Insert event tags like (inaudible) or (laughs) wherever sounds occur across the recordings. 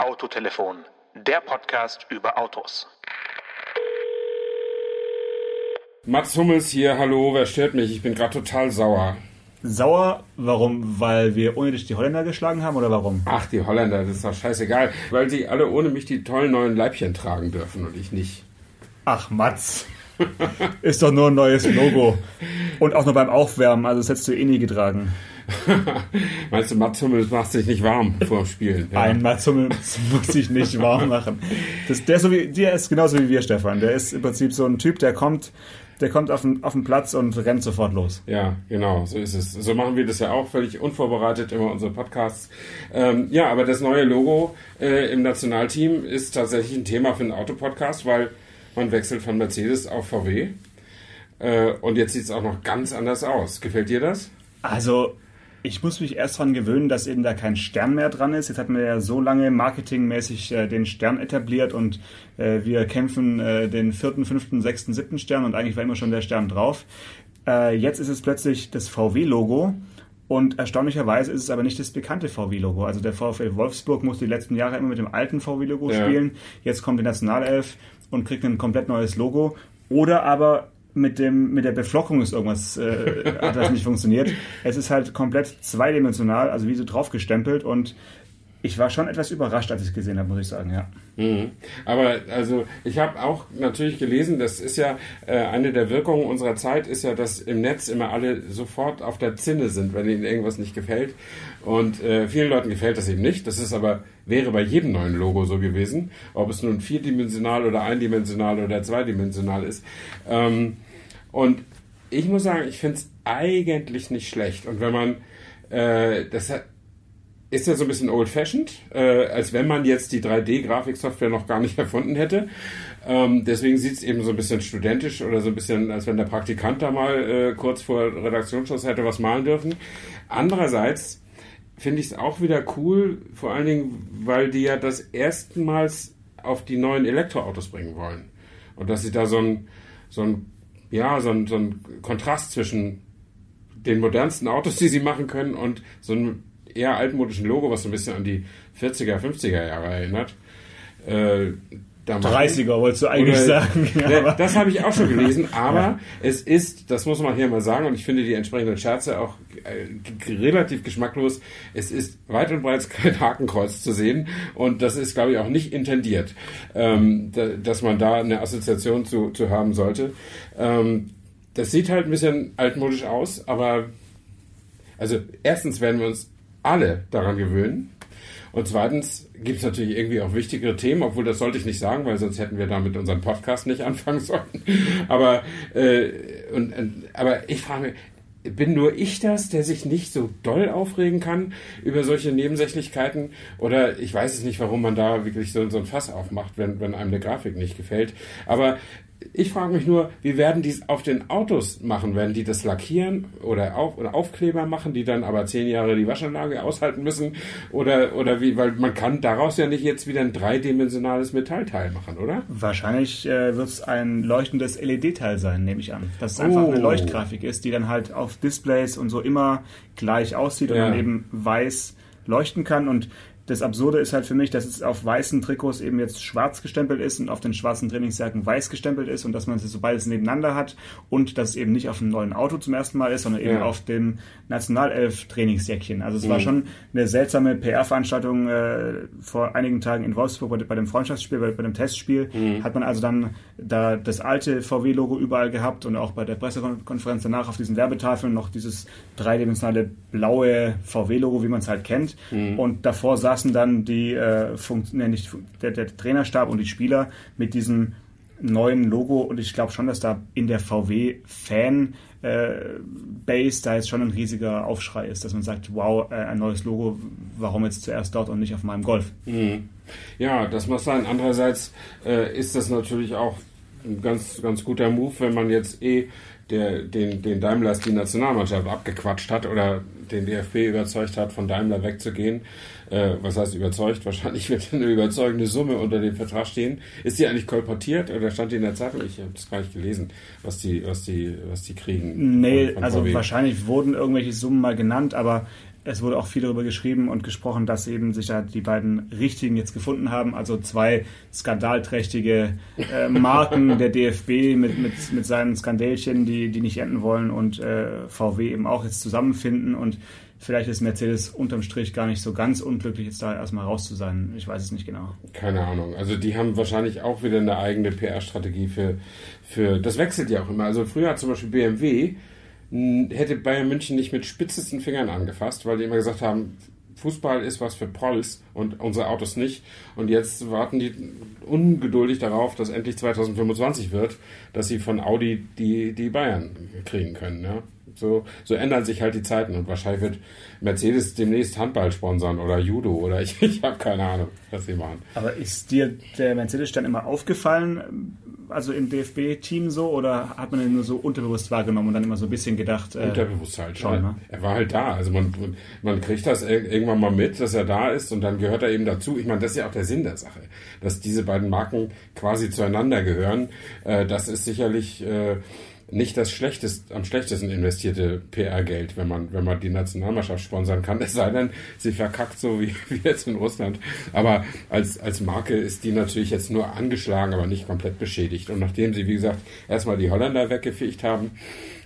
Autotelefon, der Podcast über Autos. Mats Hummels hier, hallo, wer stört mich? Ich bin gerade total sauer. Sauer, warum? Weil wir ohne dich die Holländer geschlagen haben oder warum? Ach, die Holländer, das ist doch scheißegal. Weil sie alle ohne mich die tollen neuen Leibchen tragen dürfen und ich nicht. Ach, Mats. ist doch nur ein neues Logo. Und auch nur beim Aufwärmen, also das hättest du eh nie getragen. (laughs) Meinst du, Mats Hummels macht sich nicht warm vor dem Spielen? Ja. Ein Mats Hummels (laughs) muss sich nicht warm machen. Das, der, ist so wie, der ist genauso wie wir, Stefan. Der ist im Prinzip so ein Typ, der kommt, der kommt auf den, auf den Platz und rennt sofort los. Ja, genau, so ist es. So machen wir das ja auch völlig unvorbereitet, immer unsere Podcasts. Ähm, ja, aber das neue Logo äh, im Nationalteam ist tatsächlich ein Thema für einen Autopodcast, weil man wechselt von Mercedes auf VW. Äh, und jetzt sieht es auch noch ganz anders aus. Gefällt dir das? Also, ich muss mich erst daran gewöhnen, dass eben da kein Stern mehr dran ist. Jetzt hatten wir ja so lange marketingmäßig äh, den Stern etabliert und äh, wir kämpfen äh, den vierten, fünften, sechsten, siebten Stern und eigentlich war immer schon der Stern drauf. Äh, jetzt ist es plötzlich das VW-Logo. Und erstaunlicherweise ist es aber nicht das bekannte VW-Logo. Also der VfL Wolfsburg musste die letzten Jahre immer mit dem alten VW-Logo ja. spielen. Jetzt kommt die Nationalelf und kriegt ein komplett neues Logo. Oder aber mit dem mit der Beflockung ist irgendwas äh, (laughs) hat das nicht funktioniert. Es ist halt komplett zweidimensional, also wie so draufgestempelt und ich war schon etwas überrascht, als ich es gesehen habe, muss ich sagen, ja. Mhm. Aber also ich habe auch natürlich gelesen, das ist ja äh, eine der Wirkungen unserer Zeit, ist ja, dass im Netz immer alle sofort auf der Zinne sind, wenn ihnen irgendwas nicht gefällt. Und äh, vielen Leuten gefällt das eben nicht. Das ist aber wäre bei jedem neuen Logo so gewesen, ob es nun vierdimensional oder eindimensional oder zweidimensional ist. Ähm, und ich muss sagen, ich finde es eigentlich nicht schlecht. Und wenn man äh, das hat, ist ja so ein bisschen old-fashioned, äh, als wenn man jetzt die 3D-Grafiksoftware noch gar nicht (laughs) erfunden hätte. Ähm, deswegen sieht es eben so ein bisschen studentisch oder so ein bisschen, als wenn der Praktikant da mal äh, kurz vor Redaktionsschluss hätte was malen dürfen. Andererseits finde ich es auch wieder cool, vor allen Dingen, weil die ja das erstmals auf die neuen Elektroautos bringen wollen. Und dass sie da so ein, so ein, ja, so ein, so ein Kontrast zwischen den modernsten Autos, die sie machen können und so einem eher altmodischen Logo, was so ein bisschen an die 40er, 50er Jahre erinnert. Äh, 30er wolltest du eigentlich Oder, sagen. (laughs) Ja, das habe ich auch schon gelesen, aber ja. es ist, das muss man hier mal sagen, und ich finde die entsprechenden Scherze auch äh, relativ geschmacklos, es ist weit und breit kein Hakenkreuz zu sehen und das ist, glaube ich, auch nicht intendiert, ähm, da, dass man da eine Assoziation zu, zu haben sollte. Ähm, das sieht halt ein bisschen altmodisch aus, aber also erstens werden wir uns alle daran gewöhnen. Und zweitens gibt es natürlich irgendwie auch wichtigere Themen, obwohl das sollte ich nicht sagen, weil sonst hätten wir damit unseren Podcast nicht (laughs) anfangen sollen. Aber, äh, und, und, aber ich frage mich, bin nur ich das, der sich nicht so doll aufregen kann über solche Nebensächlichkeiten? Oder ich weiß es nicht, warum man da wirklich so, so ein Fass aufmacht, wenn, wenn einem eine Grafik nicht gefällt. Aber ich frage mich nur, wie werden die es auf den Autos machen? Werden die das lackieren oder, auf, oder Aufkleber machen, die dann aber zehn Jahre die Waschanlage aushalten müssen? Oder, oder wie, weil man kann daraus ja nicht jetzt wieder ein dreidimensionales Metallteil machen, oder? Wahrscheinlich äh, wird es ein leuchtendes LED-Teil sein, nehme ich an. Dass es oh. einfach eine oh. Leuchtgrafik ist, die dann halt auf Displays und so immer gleich aussieht und ja. dann eben weiß leuchten kann. Und das Absurde ist halt für mich, dass es auf weißen Trikots eben jetzt schwarz gestempelt ist und auf den schwarzen Trainingsjacken weiß gestempelt ist und dass man es so beides nebeneinander hat und dass es eben nicht auf einem neuen Auto zum ersten Mal ist, sondern eben ja. auf dem Nationalelf-Trainingsjäckchen. Also es mhm. war schon eine seltsame PR-Veranstaltung äh, vor einigen Tagen in Wolfsburg bei, bei dem Freundschaftsspiel, bei, bei dem Testspiel. Mhm. Hat man also dann da das alte VW-Logo überall gehabt und auch bei der Pressekonferenz danach auf diesen Werbetafeln noch dieses dreidimensionale blaue VW-Logo, wie man es halt kennt. Mhm. Und davor saß saßen dann die, äh, nee, nicht, der, der Trainerstab und die Spieler mit diesem neuen Logo und ich glaube schon, dass da in der VW-Fan äh, da jetzt schon ein riesiger Aufschrei ist, dass man sagt, wow, äh, ein neues Logo, warum jetzt zuerst dort und nicht auf meinem Golf? Mhm. Ja, das muss sein. Andererseits äh, ist das natürlich auch ein ganz, ganz guter Move, wenn man jetzt eh der, den, den Daimlers die Nationalmannschaft abgequatscht hat oder den DFB überzeugt hat, von Daimler wegzugehen. Äh, was heißt überzeugt? (laughs) Wahrscheinlich wird eine überzeugende Summe unter dem Vertrag stehen. Ist die eigentlich kolportiert oder stand die in der Zeitung? Ich habe das gar nicht gelesen, was die, was die, was die kriegen. Nee, also wahrscheinlich wurden irgendwelche Summen mal genannt, aber es wurde auch viel darüber geschrieben und gesprochen, dass eben sich da die beiden Richtigen jetzt gefunden haben. Also zwei skandalträchtige äh, Marken (laughs) der DFB mit, mit, mit seinen Skandälchen, die, die nicht enden wollen und äh, VW eben auch jetzt zusammenfinden und vielleicht ist Mercedes unterm Strich gar nicht so ganz unglücklich, jetzt da erstmal raus zu sein. Ich weiß es nicht genau. Keine Ahnung. Also die haben wahrscheinlich auch wieder eine eigene PR-Strategie für, für. Das wechselt ja auch immer. Also früher hat zum Beispiel BMW hätte Bayern München nicht mit spitzesten Fingern angefasst, weil die immer gesagt haben, Fußball ist was für Prolls und unsere Autos nicht. Und jetzt warten die ungeduldig darauf, dass endlich 2025 wird, dass sie von Audi die, die Bayern kriegen können. Ja? So, so ändern sich halt die Zeiten und wahrscheinlich wird Mercedes demnächst Handball sponsern oder Judo oder (laughs) ich, ich habe keine Ahnung, was sie machen. Aber ist dir der Mercedes-Stand immer aufgefallen, also im DFB-Team so, oder hat man ihn nur so unterbewusst wahrgenommen und dann immer so ein bisschen gedacht? Äh, unterbewusst halt schon. Ne? Er war halt da. Also man, man kriegt das irgendwann mal mit, dass er da ist und dann gehört er eben dazu. Ich meine, das ist ja auch der Sinn der Sache, dass diese beiden Marken quasi zueinander gehören. Äh, das ist sicherlich äh, nicht das schlechtest, am schlechtesten investierte PR-Geld, wenn man, wenn man die Nationalmannschaft sponsern kann. (laughs) Es sei denn, sie verkackt so wie, (laughs) wie jetzt in Russland. Aber als, als Marke ist die natürlich jetzt nur angeschlagen, aber nicht komplett beschädigt. Und nachdem sie, wie gesagt, erstmal die Holländer weggefegt haben,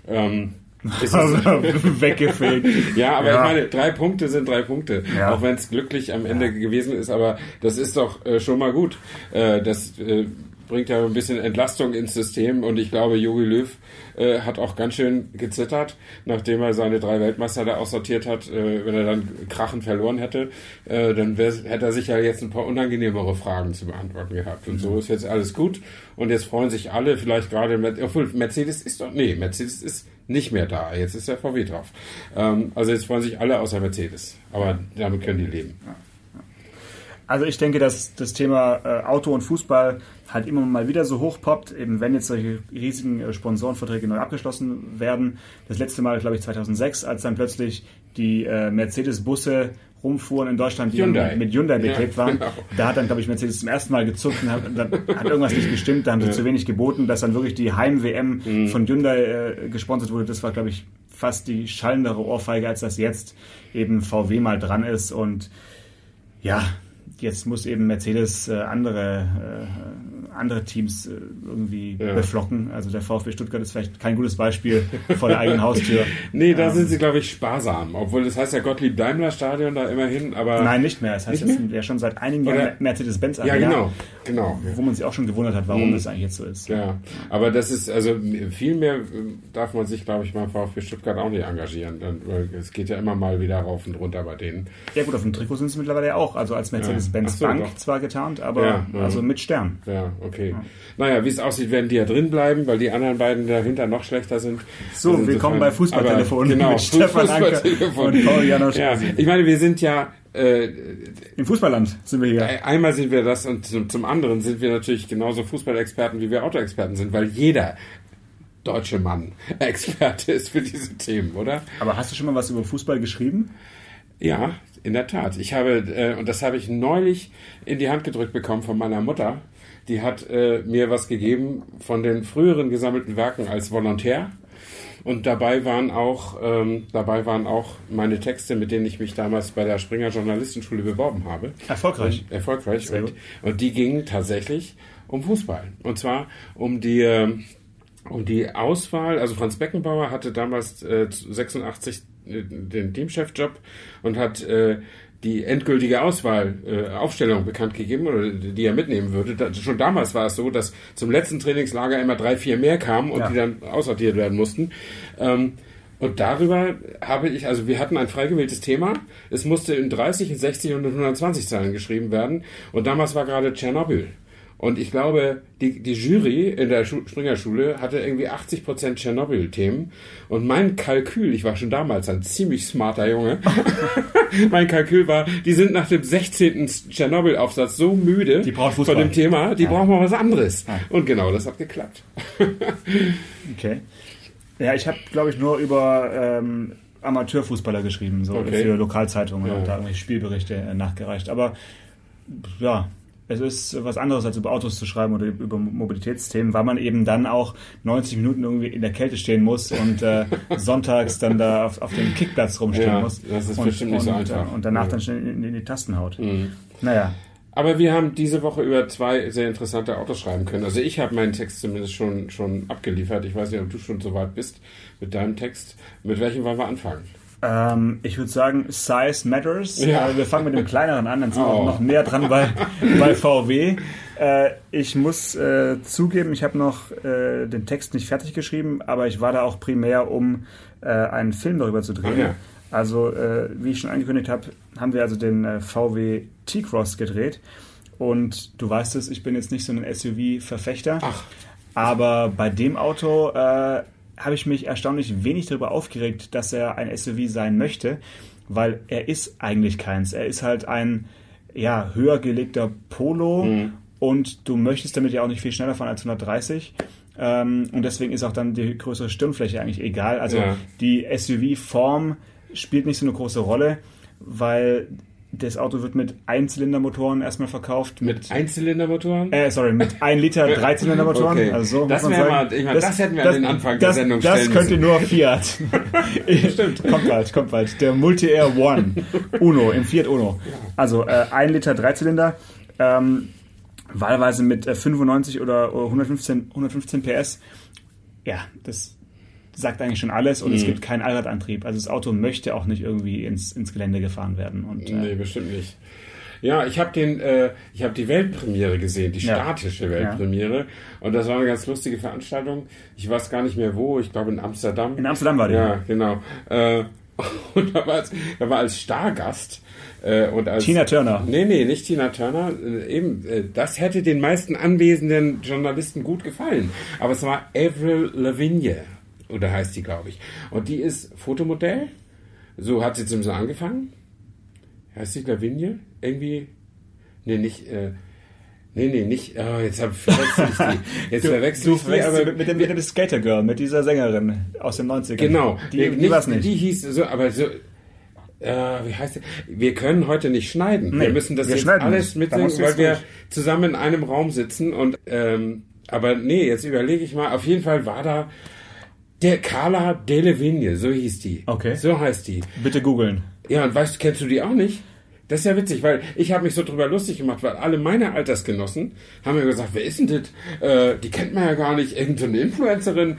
ähm, (laughs) weggefegt. ja, aber ja. ich meine, drei Punkte sind drei Punkte. Ja. Auch wenn es glücklich am Ende ja. gewesen ist, aber das ist doch äh, schon mal gut. Äh, das äh, bringt ja ein bisschen Entlastung ins System und ich glaube, Jogi Löw äh, hat auch ganz schön gezittert, nachdem er seine drei Weltmeister da aussortiert hat. Äh, wenn er dann krachend verloren hätte, äh, dann hätte er sich ja jetzt ein paar unangenehmere Fragen zu beantworten gehabt. Und so ist jetzt alles gut und jetzt freuen sich alle, vielleicht gerade, obwohl Mercedes ist doch, nee, Mercedes ist nicht mehr da. Jetzt ist der VW drauf. Ähm, also jetzt freuen sich alle außer Mercedes. Aber damit können die leben. Also ich denke, dass das Thema äh, Auto und Fußball halt immer mal wieder so hochpoppt, eben wenn jetzt solche riesigen äh, Sponsorenverträge neu abgeschlossen werden. Das letzte Mal, glaube ich, 2006, als dann plötzlich die äh, Mercedes-Busse rumfuhren in Deutschland, die Hyundai. mit Hyundai beklebt ja, waren. Genau. Da hat dann, glaube ich, Mercedes zum ersten Mal gezuckt und hat, dann hat irgendwas nicht gestimmt, da haben sie ja. zu wenig geboten, dass dann wirklich die Heim-WM mhm. von Hyundai äh, gesponsert wurde. Das war, glaube ich, fast die schallendere Ohrfeige, als das jetzt eben VW mal dran ist und ja, jetzt muss eben Mercedes äh, andere, äh, andere Teams äh, irgendwie ja. beflocken. Also der VfB Stuttgart ist vielleicht kein gutes Beispiel (laughs) vor der eigenen Haustür. nee, da ähm, sind sie, glaube ich, sparsam. Obwohl das heißt ja Gottlieb Daimler Stadion da immerhin, aber. Nein, nicht mehr. Das heißt jetzt ja schon seit einigen Jahren Mercedes-Benz Ja, genau. genau. Wo man sich auch schon gewundert hat, warum mhm. das eigentlich jetzt so ist. Ja, aber das ist, also viel mehr äh, darf man sich, glaube ich, beim VfB Stuttgart auch nicht engagieren. Es geht ja immer mal wieder rauf und runter bei denen. Ja gut, auf dem Trikot sind sie mittlerweile ja auch. Also als Mercedes Mercedes-Benz so, Bank doch. zwar getarnt, aber ja, ja. also mit Stern. Ja, okay. Ja. Naja, wie es aussieht, werden die ja drin bleiben, weil die anderen beiden dahinter noch schlechter sind. So, also willkommen bei Fußballtelefon (laughs) genau, mit Stefan Anker und Paul Janosch. Ja, ich meine, wir sind ja äh, Im Fußballland sind wir hier. Einmal sind wir das und zum, zum anderen sind wir natürlich genauso Fußballexperten, wie wir Autoexperten sind, weil jeder deutsche Mann (laughs) Experte ist für diese Themen, oder? Aber hast du schon mal was über Fußball geschrieben? Ja, in der Tat. Ich habe, äh, und das habe ich neulich in die Hand gedrückt bekommen von meiner Mutter. Die hat äh, mir was gegeben von den früheren gesammelten Werken als Volontär. Und dabei waren auch, ähm, dabei waren auch meine Texte, mit denen ich mich damals bei der Springer Journalistenschule beworben habe. Erfolgreich. Und, erfolgreich. Und, und, die gingen tatsächlich um Fußball. Und zwar um die, äh, um die Auswahl. Also Franz Beckenbauer hatte damals äh, 86 den Teamchefjob und hat äh, die endgültige Auswahl, äh, Aufstellung bekannt gegeben oder die er mitnehmen würde. Da, schon damals war es so, dass zum letzten Trainingslager immer drei, vier mehr kamen und ja. die dann aussortiert werden mussten. Ähm, und darüber habe ich, also wir hatten ein frei gewähltes Thema. Es musste in 30, in 60 und in 120 Zeilen geschrieben werden. Und damals war gerade Tschernobyl. Und ich glaube, die, die Jury in der Schu Springerschule hatte irgendwie 80% Tschernobyl-Themen. Und mein Kalkül, ich war schon damals ein ziemlich smarter Junge, (laughs) mein Kalkül war, die sind nach dem 16. Tschernobyl-Aufsatz so müde von dem Thema, die ja. brauchen mal was anderes. Ja. Und genau, das hat geklappt. (laughs) okay. Ja, ich habe, glaube ich, nur über ähm, Amateurfußballer geschrieben, so okay. für Lokalzeitungen ja. und da irgendwelche Spielberichte äh, nachgereicht. Aber ja, es ist was anderes als über Autos zu schreiben oder über Mobilitätsthemen, weil man eben dann auch 90 Minuten irgendwie in der Kälte stehen muss und äh, (laughs) sonntags dann da auf, auf dem Kickplatz rumstehen ja, muss. Das ist und, bestimmt nicht so einfach. Und danach ja. dann schnell in, in, die Tasten haut. Mhm. Naja. Aber wir haben diese Woche über zwei sehr interessante Autos schreiben können. Also ich habe meinen Text zumindest schon, schon abgeliefert. Ich weiß nicht, ob du schon so weit bist mit deinem Text. Mit welchem wollen wir anfangen? Ähm, ich würde sagen, Size Matters. Ja. Äh, wir fangen mit dem kleineren an, dann sind wir oh. noch näher dran bei, bei VW. Äh, ich muss äh, zugeben, ich habe noch äh, den Text nicht fertig geschrieben, aber ich war da auch primär, um äh, einen Film darüber zu drehen. Okay. Also, äh, wie ich schon angekündigt habe, haben wir also den VW T-Cross gedreht. Und du weißt es, ich bin jetzt nicht so ein SUV-Verfechter. Aber bei dem Auto habe ich mich erstaunlich wenig darüber aufgeregt, dass er ein SUV sein möchte, weil er ist eigentlich keins. Er ist halt ein ja, höher gelegter Polo mhm. und du möchtest damit ja auch nicht viel schneller fahren als 130. Ähm, und deswegen ist auch dann die größere Stirnfläche eigentlich egal. Also ja. die SUV-Form spielt nicht so eine große Rolle, weil das Auto wird mit Einzylindermotoren erstmal verkauft. Mit, mit Einzylindermotoren? Äh, sorry, mit 1 Liter (laughs) Dreizylindermotoren. Okay. Also so das, muss man sagen. Mal, ich meine, das, das, hätten wir das, an den Anfang das, der Sendung Das stellen könnte nur Fiat. (laughs) Stimmt. kommt bald, kommt bald. Der Multi-Air One Uno, im Fiat Uno. Also äh, 1 Liter Dreizylinder. Ähm, wahlweise mit äh, 95 oder 115, 115 PS. Ja, das sagt eigentlich schon alles und mhm. es gibt keinen Allradantrieb. Also das Auto möchte auch nicht irgendwie ins, ins Gelände gefahren werden. Und, äh, nee, bestimmt nicht. Ja, ich habe den, äh, ich habe die Weltpremiere gesehen, die statische ja. Weltpremiere, ja. und das war eine ganz lustige Veranstaltung. Ich weiß gar nicht mehr wo, ich glaube in Amsterdam. In Amsterdam war die. Ja, genau. Äh, (laughs) und da war, als, da war als Stargast äh, und als Tina Turner. Nee, nee, nicht Tina Turner. Äh, eben, äh, das hätte den meisten anwesenden Journalisten gut gefallen. Aber es war Avril Lavigne. Oder heißt die, glaube ich. Und die ist Fotomodell. So hat sie zumindest angefangen. Heißt die Lavigne? Irgendwie. Nee, nicht. Äh, Nee, nee, nicht. Oh, jetzt hab, verwechsel ich die. (laughs) Jetzt du, verwechsel du ich die, aber mit, dem, mit dem Skater Girl, mit dieser Sängerin aus den 90ern. Genau. Die, die, die war's nicht. Die hieß so, aber so. Äh, wie heißt die? Wir können heute nicht schneiden. Nee, wir müssen das wir jetzt alles mitsingen, weil wir zusammen in einem Raum sitzen und ähm, aber nee, jetzt überlege ich mal, auf jeden Fall war da der Carla Delevingne, so hieß die. Okay. So heißt die. Bitte googeln. Ja, und weißt du, kennst du die auch nicht? Das ist ja witzig, weil ich habe mich so drüber lustig gemacht, weil alle meine Altersgenossen haben mir gesagt, wer ist denn das? Äh, die kennt man ja gar nicht, irgendeine Influencerin.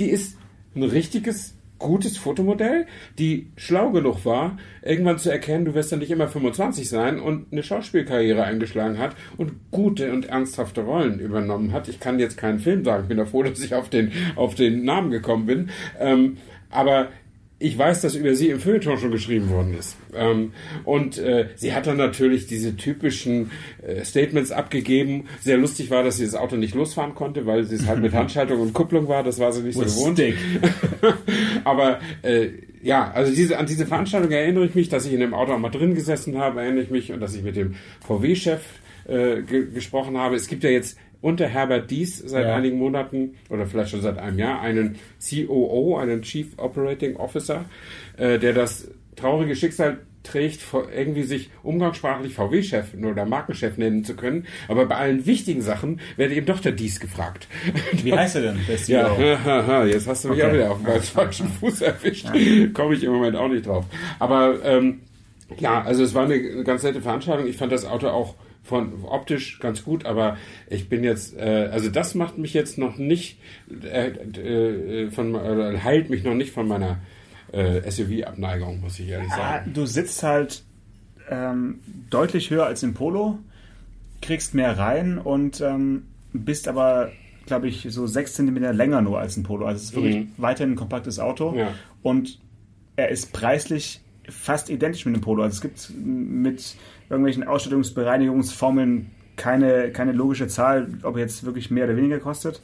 Die ist ein richtiges gutes Fotomodell, die schlau genug war, irgendwann zu erkennen, du wirst ja nicht immer 25 sein und eine Schauspielkarriere eingeschlagen hat und gute und ernsthafte Rollen übernommen hat. Ich kann jetzt keinen Film sagen, bin da froh, dass ich auf den, auf den Namen gekommen bin. Ähm, aber ich weiß, dass über sie im Feuilleton schon geschrieben worden ist. Ähm, und äh, sie hat dann natürlich diese typischen äh, Statements abgegeben. Sehr lustig war, dass sie das Auto nicht losfahren konnte, weil sie es halt mit (laughs) Handschaltung und Kupplung war. Das war sie nicht so gewohnt. (laughs) Aber äh, ja, also diese, an diese Veranstaltung erinnere ich mich, dass ich in dem Auto auch mal drin gesessen habe, erinnere ich mich und dass ich mit dem VW-Chef äh, ge gesprochen habe. Es gibt ja jetzt unter Herbert Dies seit ja. einigen Monaten oder vielleicht schon seit einem Jahr einen COO, einen Chief Operating Officer, äh, der das traurige Schicksal trägt, irgendwie sich umgangssprachlich VW-Chef oder Markenchef nennen zu können. Aber bei allen wichtigen Sachen werde eben doch der Dies gefragt. Wie (laughs) heißt er denn, der CEO? Ja, (laughs) jetzt hast du mich okay. auch wieder auf dem ganz falschen Fuß erwischt. Komme ich im Moment auch nicht drauf. Aber ähm, ja, also es war eine ganz nette Veranstaltung. Ich fand das Auto auch von optisch ganz gut, aber ich bin jetzt, äh, also das macht mich jetzt noch nicht äh, äh, von, äh, heilt mich noch nicht von meiner äh, SUV-Abneigung, muss ich ehrlich sagen. Ja, du sitzt halt ähm, deutlich höher als im Polo, kriegst mehr rein und ähm, bist aber, glaube ich, so sechs Zentimeter länger nur als ein Polo. Also es ist wirklich mhm. weiterhin ein kompaktes Auto ja. und er ist preislich fast identisch mit dem Polo. Also es gibt mit irgendwelchen Ausstattungsbereinigungsformeln keine, keine logische Zahl, ob jetzt wirklich mehr oder weniger kostet.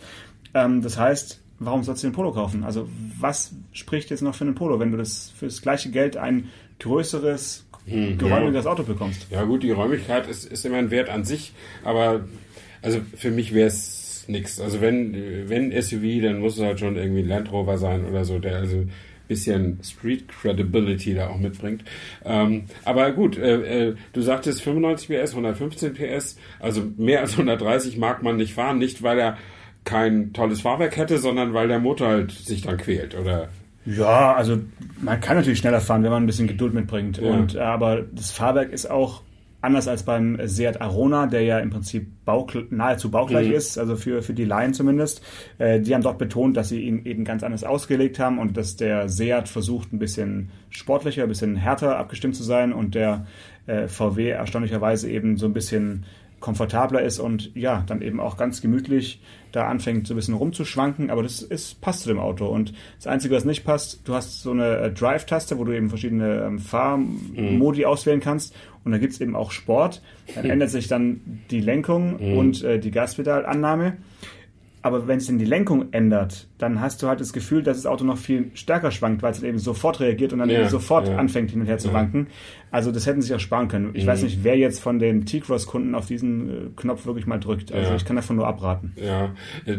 Ähm, das heißt, warum sollst du den Polo kaufen? Also was spricht jetzt noch für einen Polo, wenn du das für das gleiche Geld ein größeres, hm, geräumigeres ja. Auto bekommst? Ja gut, die Räumlichkeit ist, ist immer ein Wert an sich, aber also für mich wäre es nichts. Also wenn, wenn SUV, dann muss es halt schon irgendwie ein Land Rover sein oder so, der also bisschen Street Credibility da auch mitbringt. Ähm, aber gut, äh, äh, du sagtest 95 PS, 115 PS, also mehr als 130 mag man nicht fahren, nicht weil er kein tolles Fahrwerk hätte, sondern weil der Motor halt sich dann quält, oder? Ja, also man kann natürlich schneller fahren, wenn man ein bisschen Geduld mitbringt. Ja. Und, äh, aber das Fahrwerk ist auch anders als beim Seat Arona, der ja im Prinzip baugl nahezu baugleich Mhm. ist, also für, für die Laien zumindest. Äh, die haben dort betont, dass sie ihn eben ganz anders ausgelegt haben und dass der Seat versucht, ein bisschen sportlicher, ein bisschen härter abgestimmt zu sein und der äh, VW erstaunlicherweise eben so ein bisschen komfortabler ist und ja, dann eben auch ganz gemütlich da anfängt so ein bisschen rumzuschwanken, aber das ist, passt zu dem Auto. Und das Einzige, was nicht passt, du hast so eine äh, Drive-Taste, wo du eben verschiedene ähm, Fahrmodi auswählen kannst und da gibt's eben auch Sport. Dann ändert sich dann die Lenkung und äh, die Gaspedalannahme. Aber wenn es in die Lenkung ändert, dann hast du halt das Gefühl, dass das Auto noch viel stärker schwankt, weil es dann eben sofort reagiert und dann Ja, eben sofort ja. anfängt hin und her zu Ja. wanken. Also das hätten sie sich auch sparen können. Ich weiß nicht, wer jetzt von den T-Cross-Kunden auf diesen äh, Knopf wirklich mal drückt. Also ich kann davon nur abraten. Ja, äh,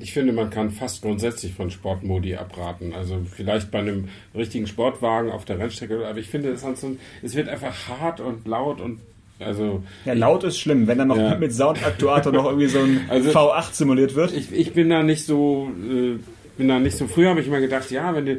ich finde, man kann fast grundsätzlich von Sportmodi abraten. Also vielleicht bei einem richtigen Sportwagen auf der Rennstrecke, aber ich finde, es, es wird einfach hart und laut und also Ja, laut ist schlimm, wenn dann noch Ja. (laughs) mit Soundaktuator noch irgendwie so ein (laughs) Also- V8 simuliert wird. ich, ich bin da nicht so, äh, bin da nicht so. Früher habe ich immer gedacht, ja, wenn du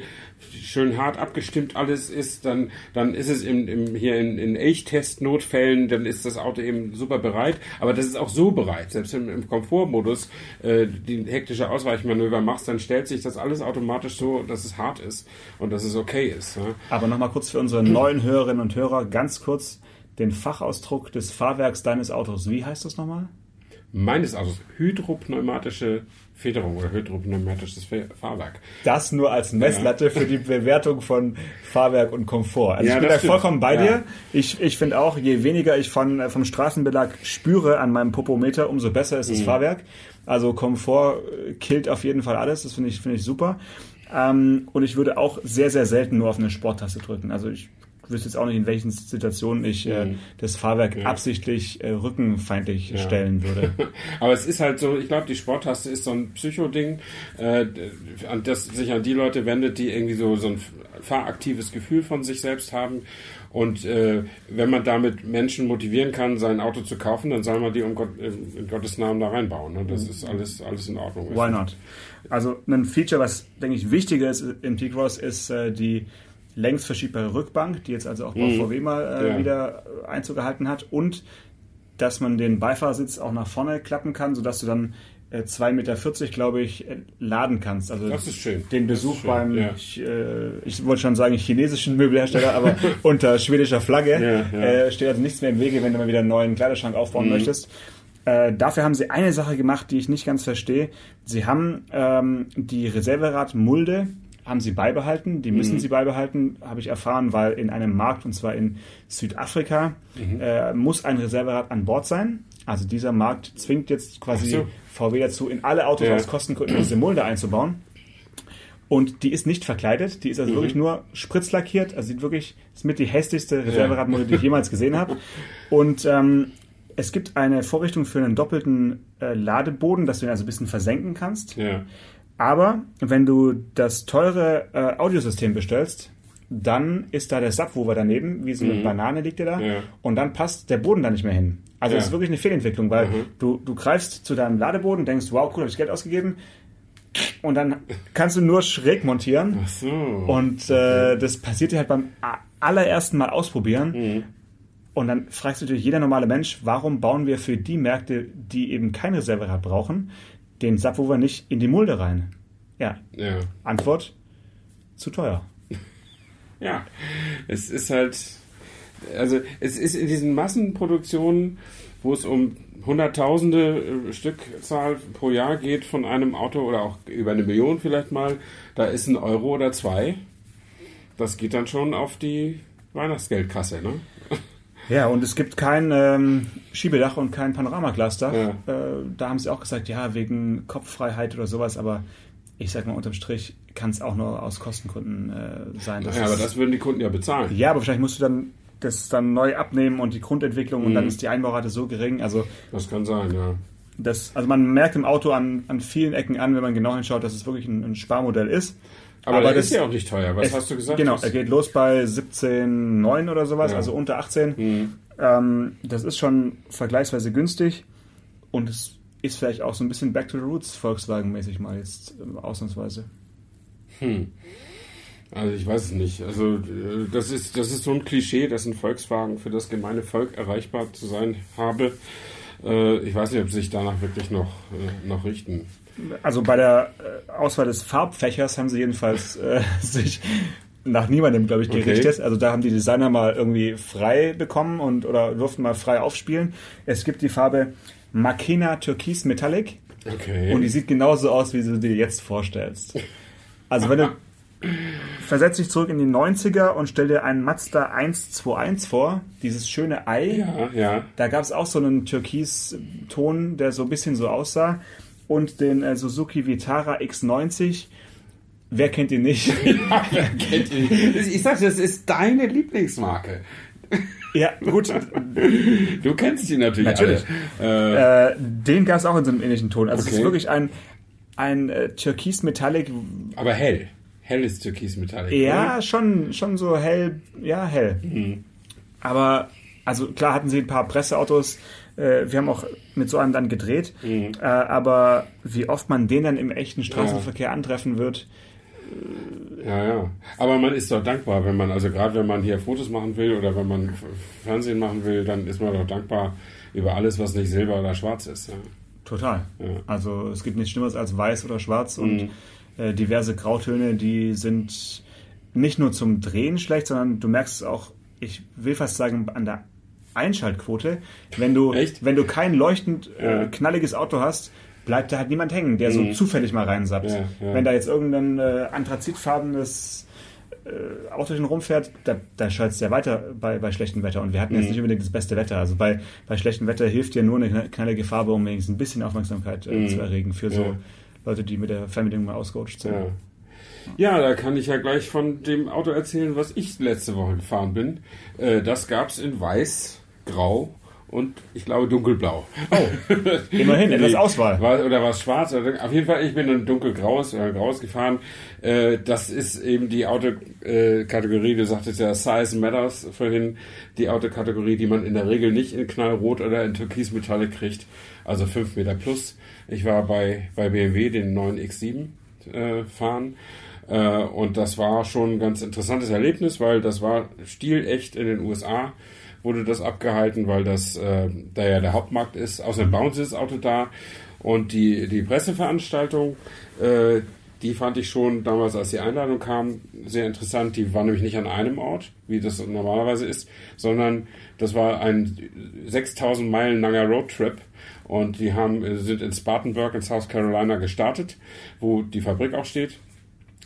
schön hart abgestimmt alles ist, dann, dann ist es im, im, hier in, in Elchtest-Notfällen, dann ist das Auto eben super bereit. Aber das ist auch so bereit. Selbst im, im Komfortmodus, äh, die hektische Ausweichmanöver machst, dann stellt sich das alles automatisch so, dass es hart ist und dass es okay ist. Ne? Aber nochmal kurz für unsere neuen Hörerinnen und Hörer ganz kurz den Fachausdruck des Fahrwerks deines Autos. Wie heißt das nochmal? Meines Autos hydropneumatische Federung oder hydropneumatisches Fahrwerk. Das nur als Messlatte für die Bewertung von Fahrwerk und Komfort. Also Ja, ich bin da vollkommen bei Ja. dir. Ich, ich finde auch, je weniger ich von, äh, vom Straßenbelag spüre an meinem Popometer, umso besser ist das Fahrwerk. Also Komfort äh, killt auf jeden Fall alles. Das finde ich, finde ich super. Ähm, und ich würde auch sehr, sehr selten nur auf eine Sporttaste drücken. Also ich wüsste jetzt auch nicht, in welchen Situationen ich äh, das Fahrwerk absichtlich äh, rückenfeindlich stellen würde. (laughs) Aber es ist halt so, ich glaube, die Sporttaste ist so ein Psychoding, äh, an das sich an die Leute wendet, die irgendwie so, so ein fahraktives Gefühl von sich selbst haben. Und äh, wenn man damit Menschen motivieren kann, sein Auto zu kaufen, dann soll man die um Gott, in Gottes Namen da reinbauen. Ne? Das ist alles, alles in Ordnung. Why not? Also ein Feature, was, denke ich, wichtiger ist im T-Cross, ist äh, die längs verschiebbare Rückbank, die jetzt also auch bei VW mal äh, Ja. wieder äh, Einzug gehalten hat und dass man den Beifahrersitz auch nach vorne klappen kann, sodass du dann äh, 2,40 Meter, glaube ich, äh, laden kannst. Also Das ist schön. den Besuch schön, beim, ja. ich, äh, ich wollte schon sagen, chinesischen Möbelhersteller, aber (laughs) unter schwedischer Flagge Ja, ja. Mhm. Äh, steht also nichts mehr im Wege, wenn du mal wieder einen neuen Kleiderschrank aufbauen möchtest. Äh, dafür haben sie eine Sache gemacht, die ich nicht ganz verstehe. Sie haben ähm, die Reserveradmulde haben sie beibehalten. Die Mhm. müssen sie beibehalten, habe ich erfahren, weil in einem Markt, und zwar in Südafrika, Mhm. äh, muss ein Reserverad an Bord sein. Also dieser Markt zwingt jetzt quasi so. VW dazu, in alle Autos Ja. aus Kostengründen diese Mulde einzubauen. Und die ist nicht verkleidet, die ist Mhm. also wirklich nur spritzlackiert. Also sieht wirklich, ist mit die hässlichste Reserveradmulde, die ich jemals gesehen habe. Und ähm, es gibt eine Vorrichtung für einen doppelten äh, Ladeboden, dass du ihn also ein bisschen versenken kannst. Ja. Aber wenn du das teure äh, Audiosystem bestellst, dann ist da der Subwoofer daneben, wie so eine Banane liegt der da, Mhm. Ja. und dann passt der Boden da nicht mehr hin. Also Ja. es ist wirklich eine Fehlentwicklung, weil Mhm. du, du greifst zu deinem Ladeboden, denkst, wow, cool, habe ich Geld ausgegeben, und dann kannst du nur schräg montieren. Ach so. Und äh, das passiert dir halt beim allerersten Mal ausprobieren. Mhm. Und dann fragst du natürlich jeder normale Mensch, warum bauen wir für die Märkte, die eben kein Reserverad brauchen, den Subwoofer nicht in die Mulde rein? Ja, ja. Antwort, zu teuer. (laughs) Ja, es ist halt, also es ist in diesen Massenproduktionen, wo es um Hunderttausende äh, Stückzahl pro Jahr geht von einem Auto oder auch über eine Million vielleicht mal, da ist ein Euro oder zwei. Das geht dann schon auf die Weihnachtsgeldkasse, ne? Ja, und es gibt kein ähm, Schiebedach und kein Panoramaglasdach. Ja. Äh, da haben sie auch gesagt, ja, wegen Kopffreiheit oder sowas, aber ich sag mal, unterm Strich kann es auch nur aus Kostengründen äh, sein. dass Ja, aber das würden die Kunden ja bezahlen. Ja, aber wahrscheinlich musst du dann das dann neu abnehmen und die Grundentwicklung und dann Mhm. ist die Einbaurate so gering. Also Das kann sein, ja. das, also man merkt im Auto an, an vielen Ecken an, wenn man genau hinschaut, dass es wirklich ein, ein Sparmodell ist. Aber, Aber das- ist ja auch nicht teuer. Was Es- hast du gesagt? Genau, er geht los bei 17,9 oder sowas, Ja. also unter 18. Mhm. Ähm, das ist schon vergleichsweise günstig und es ist vielleicht auch so ein bisschen Back to the Roots Volkswagen-mäßig mal jetzt ähm, ausnahmsweise. Also ich weiß es nicht. Also äh, das ist, das ist so ein Klischee, dass ein Volkswagen für das gemeine Volk erreichbar zu sein habe. Äh, Ich weiß nicht, ob sie sich danach wirklich noch, äh, noch richten. Also bei der äh, Auswahl des Farbfächers haben sie jedenfalls äh, (laughs) sich nach niemandem, glaube ich, Okay. gerichtet. Also da haben die Designer mal irgendwie frei bekommen und oder durften mal frei aufspielen. Es gibt die Farbe Makena Türkis Metallic. Okay. Und die sieht genauso aus, wie du dir jetzt vorstellst. Also wenn du versetz dich zurück in die 90er und stell dir einen Mazda 121 vor, dieses schöne Ei. ja, ja. Da gab es auch so einen Türkis-Ton, der so ein bisschen so aussah. Und den äh, Suzuki Vitara X90. Wer kennt ihn nicht? (laughs) Kennt ihr- Ich sag, das ist deine Lieblingsmarke. ja, gut. Du kennst die natürlich, Natürlich. alle. Äh, den gab es auch in so einem ähnlichen Ton. Also es Okay. ist wirklich ein, ein äh, Türkis-Metallic. aber hell. Hell ist Türkis Metallic. Ja, schon, schon so hell. Ja, hell. Mhm. Aber, also klar hatten sie ein paar Presseautos. Äh, wir haben auch mit so einem dann gedreht. Mhm. Äh, aber wie oft man den dann im echten Straßenverkehr antreffen wird, Ja, ja. Aber man ist doch dankbar, wenn man, also gerade wenn man hier Fotos machen will oder wenn man Fernsehen machen will, dann ist man doch dankbar über alles, was nicht silber oder schwarz ist. Ja. Total. Ja. Mhm. Also es gibt nichts Schlimmeres als weiß oder schwarz und äh, diverse Grautöne, die sind nicht nur zum Drehen schlecht, sondern du merkst es auch, ich will fast sagen, an der Einschaltquote. Wenn du, Echt? wenn du kein leuchtend äh, knalliges Auto hast, bleibt da halt niemand hängen, der so zufällig mal reinsappt. Mhm. Ja, ja. Wenn da jetzt irgendein äh, anthrazitfarbenes äh, Auto hin rumfährt, da, da schaltet es ja weiter bei, bei schlechtem Wetter. Und wir hatten jetzt Mhm. nicht unbedingt das beste Wetter. Also bei, bei schlechtem Wetter hilft dir nur eine kna- knallige Farbe, um wenigstens ein bisschen Aufmerksamkeit äh, zu erregen für so Mhm. Ja. Leute, die mit der Fernbedienung mal ausgerutscht sind. Ja. da kann ich ja gleich von dem Auto erzählen, was ich letzte Woche gefahren bin. Äh, das gab's in weiß, grau und ich glaube dunkelblau. Oh, Immerhin, etwas (laughs) Auswahl. War, oder war es schwarz? Oder, auf jeden Fall, ich bin in dunkelgraues oder graues gefahren. Äh, das ist eben die Autokategorie, du sagtest ja Size Matters vorhin, die Autokategorie, die man in der Regel nicht in knallrot oder in türkis Metallic kriegt, also 5 Meter plus. Ich war bei, bei BMW den neuen X7 äh, fahren. Äh, und das war schon ein ganz interessantes Erlebnis, weil das war stilecht in den USA wurde das abgehalten, weil das äh, da ja der Hauptmarkt ist. Außerdem bauen sie das Auto da. Und die, die Presseveranstaltung, äh, die fand ich schon damals, als die Einladung kam, sehr interessant. Die war nämlich nicht an einem Ort, wie das normalerweise ist, sondern das war ein 6000 Meilen langer Roadtrip. Und die haben, äh, sind in Spartanburg in South Carolina gestartet, wo die Fabrik auch steht.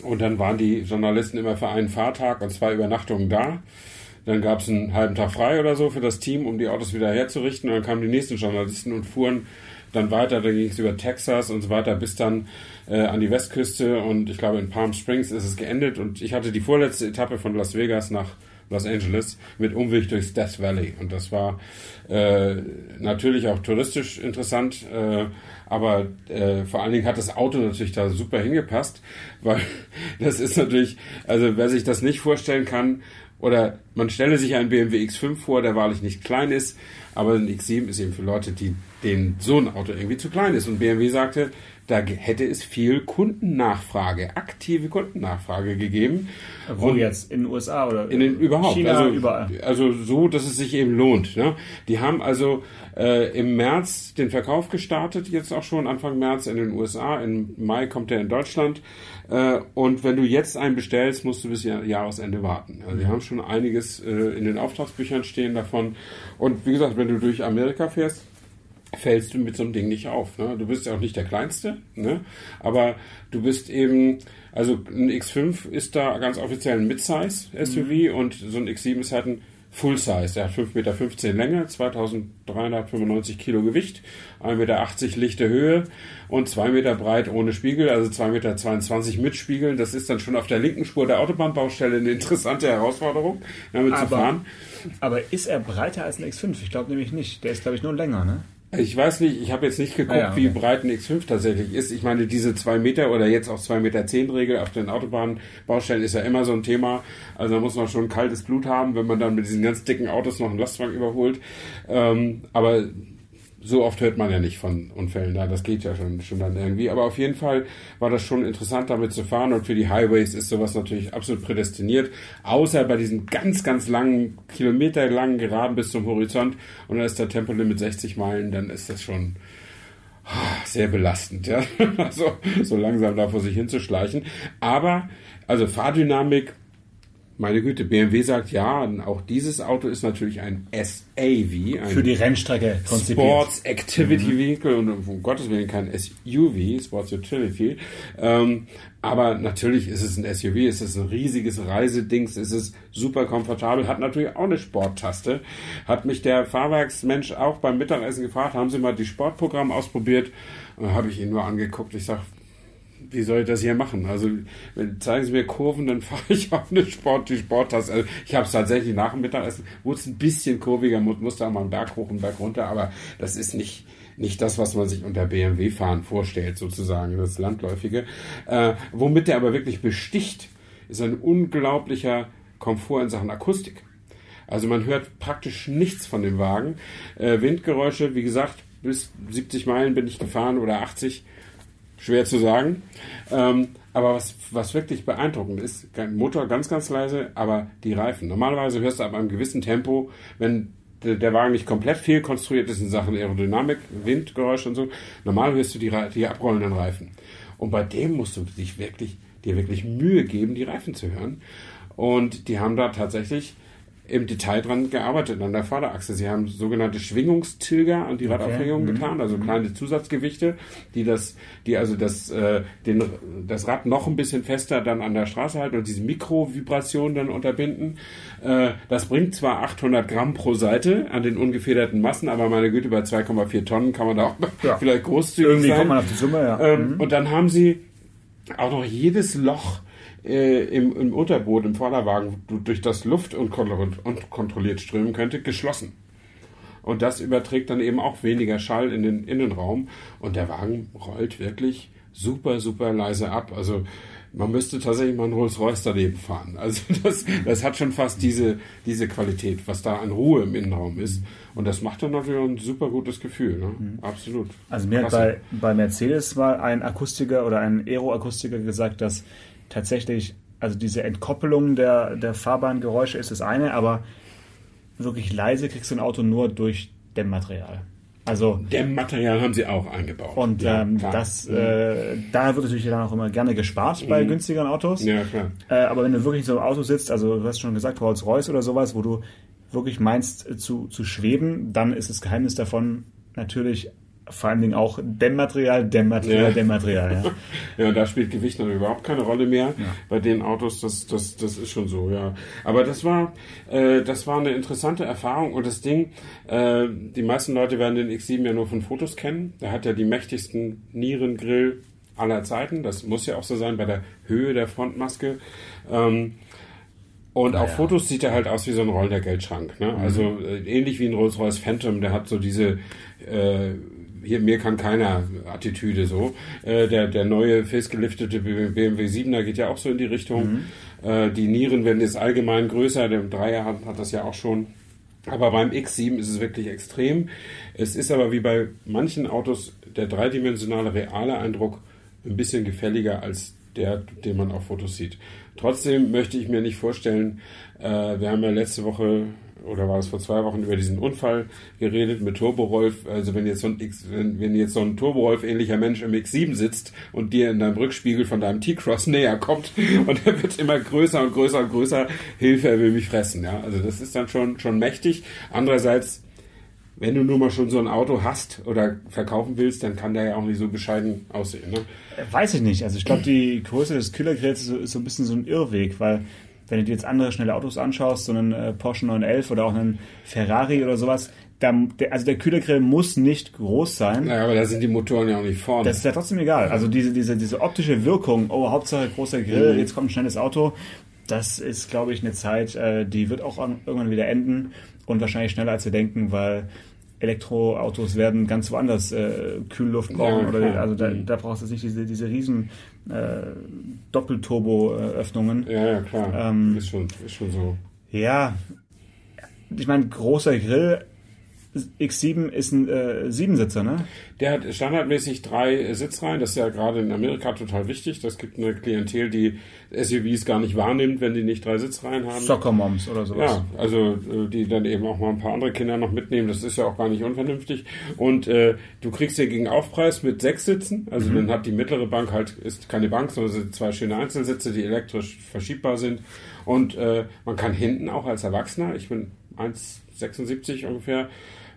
Und dann waren die Journalisten immer für einen Fahrtag und zwei Übernachtungen da. Dann gab es einen halben Tag frei oder so für das Team, um die Autos wieder herzurichten. Und dann kamen die nächsten Journalisten und fuhren dann weiter. Dann ging es über Texas und so weiter bis dann äh, an die Westküste. Und ich glaube, in Palm Springs ist es geendet. Und ich hatte die vorletzte Etappe von Las Vegas nach Los Angeles mit Umweg durchs Death Valley. Und das war äh, natürlich auch touristisch interessant, äh, aber äh, vor allen Dingen hat das Auto natürlich da super hingepasst, weil (laughs) das ist natürlich, also wer sich das nicht vorstellen kann, oder man stelle sich einen BMW X5 vor, der wahrlich nicht klein ist, aber ein X7 ist eben für Leute, die denen so ein Auto irgendwie zu klein ist. Und BMW sagte, da hätte es viel Kundennachfrage, aktive Kundennachfrage gegeben. Wo Und- jetzt? In den USA oder in den überhaupt. China, also, überall. also so, dass es sich eben lohnt. Ne? Die haben also äh, im März den Verkauf gestartet, jetzt auch schon Anfang März in den USA. Im Mai kommt er in Deutschland. Äh, und wenn du jetzt einen bestellst, musst du bis Jahr- Jahresende warten. Also die haben schon einiges äh, in den Auftragsbüchern stehen davon. Und wie gesagt, wenn du durch Amerika fährst, fällst du mit so einem Ding nicht auf. Ne? Du bist ja auch nicht der Kleinste, ne? aber du bist eben, also ein X5 ist da ganz offiziell ein Midsize-SUV und so ein X7 ist halt ein Full-Size. Der hat 5,15 Meter Länge, 2395 Kilo Gewicht, 1,80 Meter lichte Höhe und 2 Meter breit ohne Spiegel, also 2,22 Meter mit Spiegeln. Das ist dann schon auf der linken Spur der Autobahnbaustelle eine interessante Herausforderung, damit zu Aber- fahren. Aber ist er breiter als ein X5? Ich glaube nämlich nicht. Der ist, glaube ich, nur länger, ne? Ich weiß nicht, ich habe jetzt nicht geguckt, ja, okay. wie breit ein X5 tatsächlich ist. Ich meine, diese 2 Meter oder jetzt auch 2 Meter 10 Regel auf den Autobahnbaustellen ist ja immer so ein Thema. Also da muss man schon kaltes Blut haben, wenn man dann mit diesen ganz dicken Autos noch einen Lastwagen überholt. Ähm, aber so oft hört man ja nicht von Unfällen da. Das geht ja schon, schon dann irgendwie. Aber auf jeden Fall war das schon interessant, damit zu fahren. Und für die Highways ist sowas natürlich absolut prädestiniert. Außer bei diesen ganz, ganz langen, kilometerlangen Geraden bis zum Horizont. Und dann ist der Tempolimit 60 Meilen. Dann ist das schon ah, sehr belastend, ja. (laughs) Also, so langsam da vor sich hinzuschleichen. Aber, also Fahrdynamik meine Güte, BMW sagt ja, auch dieses Auto ist natürlich ein SAV. Ein Für die Rennstrecke konzipiert. Sports Activity mhm. Vehicle und um Gottes Willen kein SUV, Sports Utility. Ähm, aber natürlich ist es ein SUV, es ist ein riesiges Reisedings, es ist super komfortabel, hat natürlich auch eine Sporttaste. Hat mich der Fahrwerksmensch auch beim Mittagessen gefragt, haben Sie mal die Sportprogramm ausprobiert? Und habe ich ihn nur angeguckt. Ich sage, wie soll ich das hier machen? Also zeigen Sie mir Kurven, dann (laughs) fahre ich auf eine Sport, die Sporttasse. Also, ich habe es tatsächlich nach dem Mittagessen, wurde es ein bisschen kurviger, musste auch mal einen Berg hoch und Berg runter, aber das ist nicht, nicht das, was man sich unter BMW-Fahren vorstellt, sozusagen, das Landläufige. Äh, womit der aber wirklich besticht, ist ein unglaublicher Komfort in Sachen Akustik. Also man hört praktisch nichts von dem Wagen. Äh, Windgeräusche, wie gesagt, bis 70 Meilen bin ich gefahren oder 80 schwer zu sagen. Ähm, aber was, was wirklich beeindruckend ist, Motor ganz, ganz leise, aber die Reifen. Normalerweise hörst du ab einem gewissen Tempo, wenn der Wagen nicht komplett fehlkonstruiert ist in Sachen Aerodynamik, Windgeräusch und so, normal hörst du die, die abrollenden Reifen. Und bei dem musst du dich wirklich, dir wirklich Mühe geben, die Reifen zu hören. Und die haben da tatsächlich im Detail dran gearbeitet an der Vorderachse. Sie haben sogenannte Schwingungstilger an die okay. Radaufhängung mhm. getan, also kleine Zusatzgewichte, die das, die also das, äh, den, das Rad noch ein bisschen fester dann an der Straße halten und diese Mikrovibration dann unterbinden. Äh, das bringt zwar 800 Gramm pro Seite an den ungefederten Massen, aber meine Güte, bei 2,4 Tonnen kann man da auch ja. (laughs) vielleicht großzügig Irgendwie sein. kommt man auf die Summe, ja. Ähm, mhm. Und dann haben sie auch noch jedes Loch äh, im, im Unterboot, im Vorderwagen, durch das Luft unkontrolliert strömen könnte, geschlossen. Und das überträgt dann eben auch weniger Schall in den Innenraum. Und der Wagen rollt wirklich super, super leise ab. Also man müsste tatsächlich mal einen Rolls-Royce daneben fahren. (laughs) Also das, das hat schon fast diese, diese Qualität, was da an Ruhe im Innenraum ist. Und das macht dann natürlich ein super gutes Gefühl. Ne? Mhm. Absolut. Also mir hat bei, bei Mercedes mal ein Akustiker oder ein Aeroakustiker gesagt, dass tatsächlich, also diese Entkoppelung der, der Fahrbahngeräusche ist das eine, aber wirklich leise kriegst du ein Auto nur durch Dämmmaterial. Also Dämmmaterial haben sie auch eingebaut. Und ja, ähm, das, mhm. äh, da wird natürlich dann auch immer gerne gespart bei mhm. günstigeren Autos. Ja, klar. Äh, aber wenn du wirklich in so einem Auto sitzt, also du hast schon gesagt, Rolls-Royce oder sowas, wo du wirklich meinst äh, zu, zu schweben, dann ist das Geheimnis davon natürlich vor allen Dingen auch Dämmmaterial, Dämmmaterial, ja. Dämmmaterial. Ja. (laughs) ja, und da spielt Gewicht dann überhaupt keine Rolle mehr. Ja. Bei den Autos, das, das, das ist schon so, ja. Aber das war, äh, das war eine interessante Erfahrung und das Ding, äh, die meisten Leute werden den X7 ja nur von Fotos kennen. Der hat ja die mächtigsten Nierengrill aller Zeiten. Das muss ja auch so sein bei der Höhe der Frontmaske. Ähm, und naja. auf Fotos sieht er halt aus wie so ein rollender Geldschrank. Ne? Mhm. Also äh, ähnlich wie ein Rolls-Royce Phantom, der hat so diese äh, hier mir kann keiner Attitüde so. Äh, der, der neue faceliftete BMW 7er geht ja auch so in die Richtung. Mhm. Äh, die Nieren werden jetzt allgemein größer. Der Dreier hat, hat das ja auch schon. Aber beim X7 ist es wirklich extrem. Es ist aber wie bei manchen Autos der dreidimensionale reale Eindruck ein bisschen gefälliger als der, den man auf Fotos sieht. Trotzdem möchte ich mir nicht vorstellen, äh, wir haben ja letzte Woche oder war es vor zwei Wochen über diesen Unfall geredet mit Turbo-Rolf. Also wenn jetzt so ein X, wenn, wenn jetzt so ein Turbo-Rolf ähnlicher Mensch im X7 sitzt und dir in deinem Rückspiegel von deinem T-Cross näher kommt (laughs) und er wird immer größer und größer und größer, Hilfe, er will mich fressen. Ja, also das ist dann schon schon mächtig. Andererseits wenn du nur mal schon so ein Auto hast oder verkaufen willst, dann kann der ja auch nicht so bescheiden aussehen. Ne? Weiß ich nicht. Also ich glaube, die Größe des Killergeräts ist so ein bisschen so ein Irrweg, weil wenn du dir jetzt andere schnelle Autos anschaust, so einen äh, Porsche 911 oder auch einen Ferrari oder sowas, da, der, also der Kühlergrill muss nicht groß sein. Naja, aber da sind die Motoren ja auch nicht vorne. Das ist ja trotzdem egal. Also diese, diese, diese optische Wirkung, oh, Hauptsache großer Grill, mhm. jetzt kommt ein schnelles Auto, das ist, glaube ich, eine Zeit, äh, die wird auch irgendwann wieder enden und wahrscheinlich schneller als wir denken, weil Elektroautos werden ganz woanders äh, Kühlluft brauchen. Ja, oder, also da, Mhm. da brauchst du nicht diese, diese riesen äh, Doppelturbo-Öffnungen. Ja, ja, klar. Ähm, ist, schon, ist schon so. Ja, ich meine, großer Grill, X7 ist ein äh, Siebensitzer, ne? Der hat standardmäßig drei äh, Sitzreihen. Das ist ja gerade in Amerika total wichtig. Das gibt eine Klientel, die SUVs gar nicht wahrnimmt, wenn die nicht drei Sitzreihen haben. Soccer-Moms oder sowas. Ja, also äh, die dann eben auch mal ein paar andere Kinder noch mitnehmen, das ist ja auch gar nicht unvernünftig. Und äh, du kriegst den gegen Aufpreis mit sechs Sitzen, also dann hat die mittlere Bank halt, ist keine Bank, sondern sind zwei schöne Einzelsitze, die elektrisch verschiebbar sind. Und äh, man kann hinten auch als Erwachsener, ich bin 1,76 ungefähr,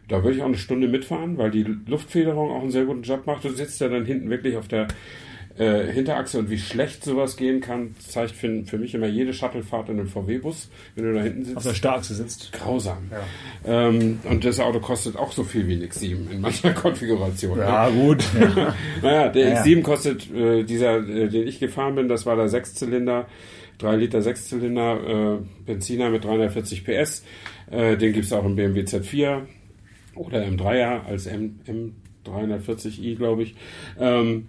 da würde ich auch eine Stunde mitfahren, weil die Luftfederung auch einen sehr guten Job macht. Du sitzt ja dann hinten wirklich auf der äh, Hinterachse und wie schlecht sowas gehen kann, zeigt für, für mich immer jede Shuttlefahrt in einem VW-Bus, wenn du da hinten sitzt. Auf der Starkse sitzt. Grausam. Ähm, und das Auto kostet auch so viel wie ein X7 in mancher (laughs) Konfiguration. Ja, gut. (laughs) Ja. Naja, der Ja. X7 kostet, äh, dieser, äh, den ich gefahren bin, das war der Sechszylinder, 3 Liter Sechszylinder, äh, Benziner mit 340 PS. Äh, den gibt's auch im BMW Z4 oder im 3er als M, M340i, glaube ich. Ähm,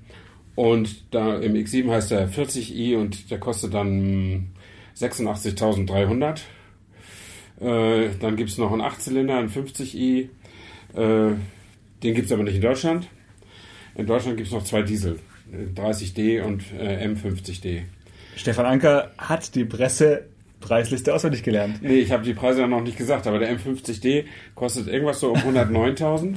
und da im X7 heißt er 40i und der kostet dann 86.300. Äh, dann gibt's noch einen 8-Zylinder, einen 50i. Äh, den gibt's aber nicht in Deutschland. In Deutschland gibt's noch zwei Diesel, äh, 30D und äh, M50D. Stefan Anker hat die Pressepreisliste auswendig gelernt. Nee, ich habe die Preise ja noch nicht gesagt, aber der M50D kostet irgendwas so um 109.000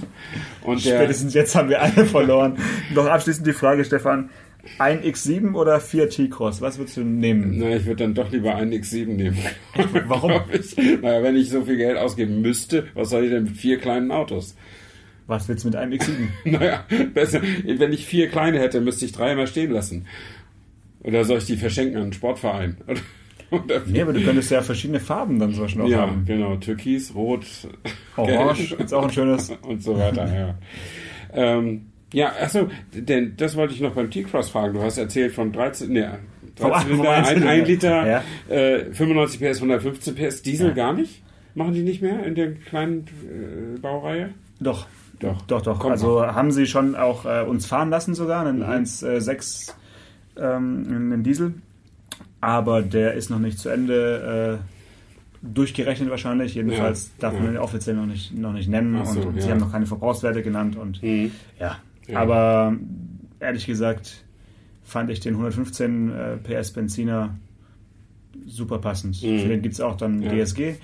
und der Spätestens jetzt haben wir alle verloren. (laughs) Noch abschließend die Frage, Stefan. Ein X7 oder vier T-Cross? Was würdest du nehmen? na, ich würde dann doch lieber einen X7 nehmen. (laughs) Warum? (laughs) Ich. Naja, wenn ich so viel Geld ausgeben müsste, was soll ich denn mit vier kleinen Autos? Was willst du mit einem X7? Naja, besser, wenn ich vier kleine hätte, müsste ich drei immer stehen lassen. Oder soll ich die verschenken an einen Sportverein? (laughs) Oder Nee, aber du könntest ja verschiedene Farben dann zum Beispiel auch ja, haben. genau. Türkis, Rot, Orange ist auch ein (laughs) schönes. und so weiter, ja. Ähm, ja, achso, denn das wollte ich noch beim T-Cross fragen. Du hast erzählt von 13, nee, Vom 13 Liter, vom ein, Einzylinder. ein Liter, Ja. äh, 95 PS, 115 PS, Diesel Ja. gar nicht? Machen die nicht mehr in der kleinen äh, Baureihe? Doch. Doch. Doch, doch. Kommt also haben sie schon auch äh, uns fahren lassen sogar, einen Mhm. 1.6 ähm, einen Diesel. Aber der ist noch nicht zu Ende äh, durchgerechnet wahrscheinlich. Jedenfalls Ja, darf man ja. den offiziell noch nicht, noch nicht nennen. So, und ja. sie haben noch keine Verbrauchswerte genannt. Und Mhm. ja. Aber ehrlich gesagt fand ich den 115 äh, PS Benziner super passend. Mhm. Für den gibt es auch dann. DSG,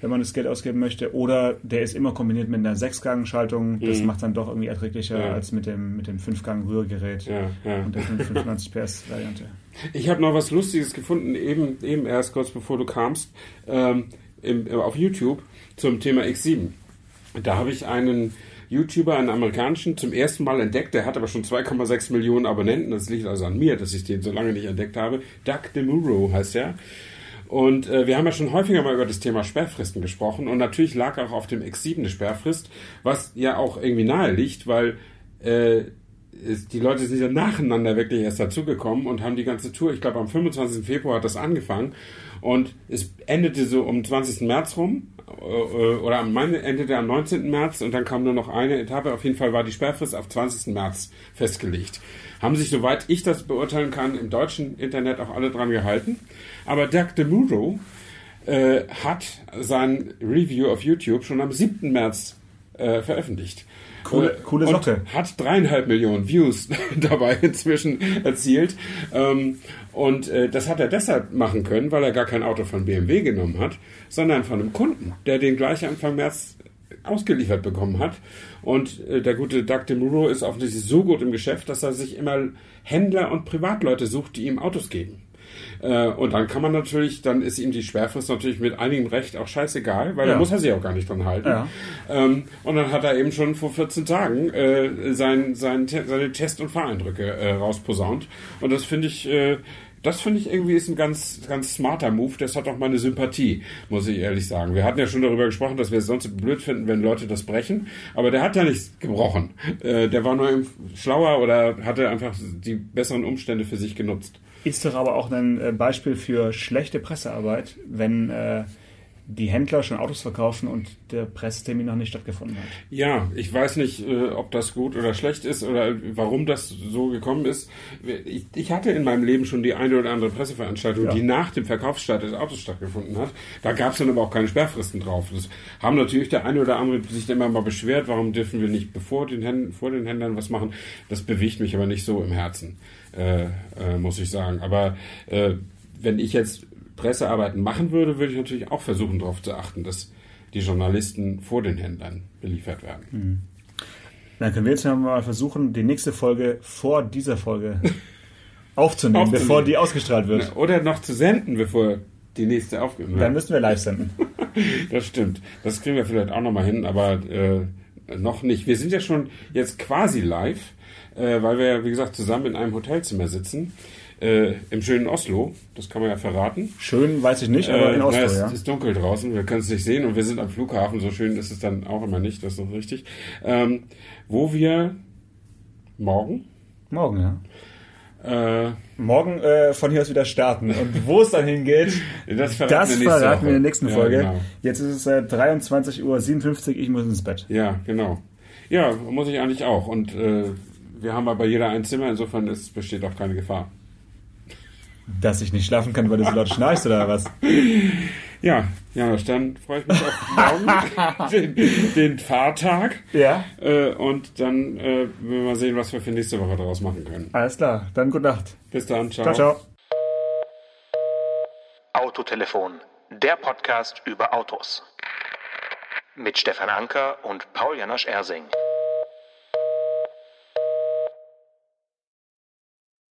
wenn man das Geld ausgeben möchte. Oder der ist immer kombiniert mit einer Sechsgang-Schaltung. Das Mhm. macht dann doch irgendwie erträglicher Ja. als mit dem, mit dem Fünfgang-Rührgerät Ja, ja. und der 95 (laughs) PS-Variante. Ich habe noch was Lustiges gefunden, eben, eben erst kurz bevor du kamst, ähm, im, äh, auf YouTube zum Thema X7. Da habe ich einen YouTuber, einen amerikanischen, zum ersten Mal entdeckt. Der hat aber schon 2,6 Millionen Abonnenten. Das liegt also an mir, dass ich den so lange nicht entdeckt habe. Doug DeMuro heißt er. Und äh, wir haben ja schon häufiger mal über das Thema Sperrfristen gesprochen. Und natürlich lag auch auf dem X7 eine Sperrfrist, was ja auch irgendwie nahe liegt, weil äh, es- die Leute sind ja nacheinander wirklich erst dazugekommen und haben die ganze Tour, ich glaube am 25. Februar hat das angefangen und es endete so um 20. März rum äh, äh, oder am endete am 19. März und dann kam nur noch eine Etappe. Auf jeden Fall war die Sperrfrist auf 20. März festgelegt. Haben sich, soweit ich das beurteilen kann, im deutschen Internet auch alle dran gehalten. Aber Doug DeMuro äh, hat sein Review auf YouTube schon am 7. März äh, veröffentlicht. Coole- coole Socke. Hat dreieinhalb Millionen Views (laughs) dabei inzwischen erzielt. Ähm, und äh, das hat er deshalb machen können, weil er gar kein Auto von BMW genommen hat, sondern von einem Kunden, der den gleich Anfang März ausgeliefert bekommen hat. Und äh, der gute Doug DeMuro ist offensichtlich so gut im Geschäft, dass er sich immer Händler und Privatleute sucht, die ihm Autos geben. Äh, und dann kann man natürlich, dann ist ihm die Sperrfrist natürlich mit einigem Recht auch scheißegal, weil Ja. da muss er sich auch gar nicht dran halten. Ja. Ähm, und dann hat er eben schon vor 14 Tagen äh, sein, sein, seine Test- und Fahreindrücke äh, rausposaunt. Und das finde ich, äh, das finde ich irgendwie ist ein ganz, ganz smarter Move. Das hat auch meine Sympathie, muss ich ehrlich sagen. Wir hatten ja schon darüber gesprochen, dass wir es sonst blöd finden, wenn Leute das brechen. Aber der hat ja nichts gebrochen. Äh, der war nur eben schlauer oder hatte einfach die besseren Umstände für sich genutzt. Ist doch aber auch ein äh, Beispiel für schlechte Pressearbeit, wenn äh, die Händler schon Autos verkaufen und der Pressetermin noch nicht stattgefunden hat. Ja, ich weiß nicht, äh, ob das gut oder schlecht ist oder warum das so gekommen ist. Ich, ich hatte in meinem Leben schon die eine oder andere Presseveranstaltung, ja. die nach dem Verkaufsstart des Autos stattgefunden hat. Da gab es dann aber auch keine Sperrfristen drauf. Das haben natürlich der eine oder andere sich dann immer mal beschwert, warum dürfen wir nicht bevor den Händlern, vor den Händlern was machen. Das bewegt mich aber nicht so im Herzen, äh, äh, muss ich sagen. Aber äh, wenn ich jetzt Pressearbeiten machen würde, würde ich natürlich auch versuchen, darauf zu achten, dass die Journalisten vor den Händlern beliefert werden. Mhm. Dann können wir jetzt mal versuchen, die nächste Folge vor dieser Folge (laughs) aufzunehmen, aufzunehmen, bevor die ausgestrahlt wird. Oder noch zu senden, bevor die nächste aufgenommen wird. Dann müssen wir live senden. (laughs) das stimmt. Das kriegen wir vielleicht auch nochmal hin, aber äh, noch nicht. Wir sind ja schon jetzt quasi live, äh, weil wir, wie gesagt, zusammen in einem Hotelzimmer sitzen äh, im schönen Oslo. Das kann man ja verraten. Schön weiß ich nicht, aber in äh, Oslo, na, es ja. ist dunkel draußen, wir können es nicht sehen und wir sind am Flughafen. So schön ist es dann auch immer nicht, das ist noch richtig. Ähm, wo wir morgen? Morgen, ja. Äh, Morgen äh, von hier aus wieder starten. Und wo es dann hingeht, (laughs) das verraten, das wir, verraten wir in der nächsten Folge. Ja, genau. Jetzt ist es äh, 23.57 Uhr, ich muss ins Bett. Ja, genau. Ja, muss ich eigentlich auch. Und äh, wir haben aber jeder ein Zimmer, insofern es besteht auch keine Gefahr. Dass ich nicht schlafen kann, weil du so laut schnarchst oder was? (laughs) Ja, ja, dann freue ich mich auf morgen, (laughs) den, den, Fahrtag. Ja. Äh, und dann äh, werden wir mal sehen, was wir für nächste Woche daraus machen können. Alles klar, dann gute Nacht. Bis dann, ciao. Ciao, ciao. Autotelefon, der Podcast über Autos. Mit Stefan Anker und Paul Janosch Ersing.